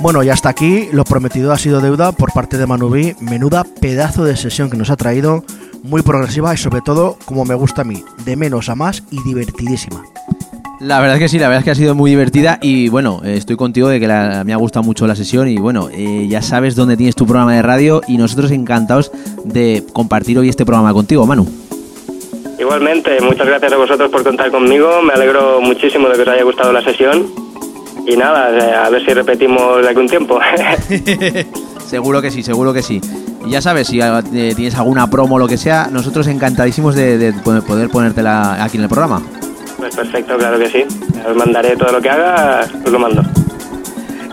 Bueno, y hasta aquí lo prometido ha sido deuda por parte de Manubi. Menuda pedazo de sesión que nos ha traído, muy progresiva y sobre todo, como me gusta a mí, de menos a más y divertidísima. La verdad es que sí, la verdad es que ha sido muy divertida y bueno, eh, estoy contigo de que la- me ha gustado mucho la sesión y bueno, eh, ya sabes dónde tienes tu programa de radio y nosotros encantados de compartir hoy este programa contigo, Manu. Igualmente, muchas gracias a vosotros por contar conmigo. Me alegro muchísimo de que os haya gustado la sesión. Y nada, eh, a ver si repetimos de algún tiempo. Seguro que sí, seguro que sí. Y ya sabes, si eh, tienes alguna promo o lo que sea, nosotros encantadísimos de, de poder ponértela aquí en el programa. pues perfecto, claro que sí. Os mandaré todo lo que haga, os lo mando.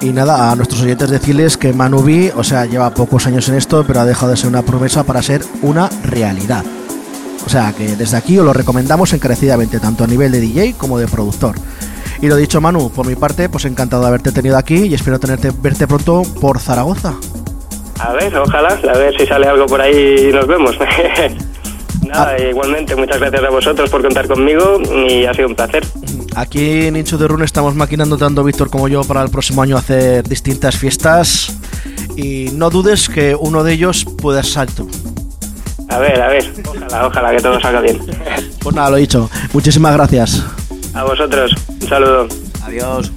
Y nada, a nuestros oyentes decirles que Manubi, o sea, lleva pocos años en esto, pero ha dejado de ser una promesa para ser una realidad. O sea, que desde aquí os lo recomendamos encarecidamente, tanto a nivel de DJ como de productor. Y lo dicho, Manu, por mi parte, pues encantado de haberte tenido aquí y espero tenerte, verte pronto por Zaragoza. A ver, ojalá, a ver si sale algo por ahí y nos vemos. Nada, igualmente, muchas gracias a vosotros por contar conmigo y ha sido un placer. Aquí en Incho de Rune estamos maquinando tanto Víctor como yo para el próximo año hacer distintas fiestas. Y no dudes que uno de ellos pueda ser tú. A ver, a ver, ojalá, ojalá que todo salga bien. Pues nada, lo dicho. Muchísimas gracias. A vosotros, un saludo. Adiós.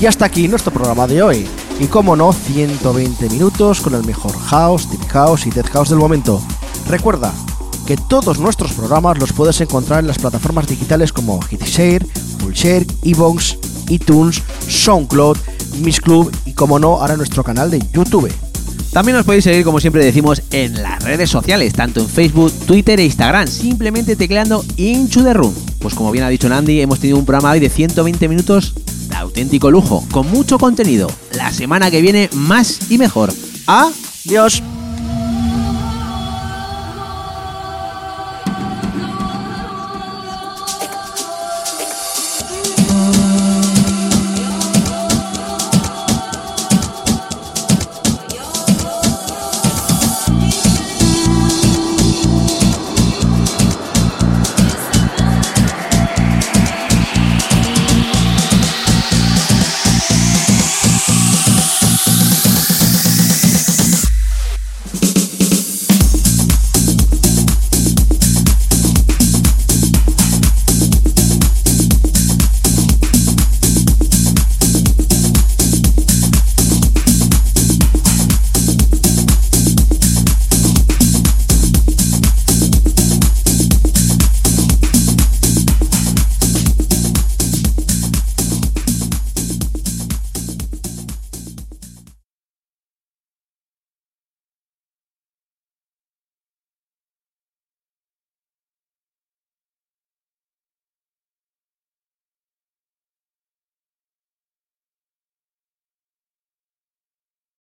Y hasta aquí nuestro programa de hoy. Y como no, 120 minutos con el mejor house, deep house y death house del momento. Recuerda que todos nuestros programas los puedes encontrar en las plataformas digitales como Hitshare, Fullshare, Evox, iTunes, SoundCloud, Miss Club y como no, ahora nuestro canal de YouTube. También os podéis seguir, como siempre decimos, en las redes sociales, tanto en Facebook, Twitter e Instagram, simplemente tecleando Into the Room. Pues como bien ha dicho Nandy, hemos tenido un programa hoy de 120 minutos de auténtico lujo, con mucho contenido. La semana que viene, más y mejor. ¡Adiós!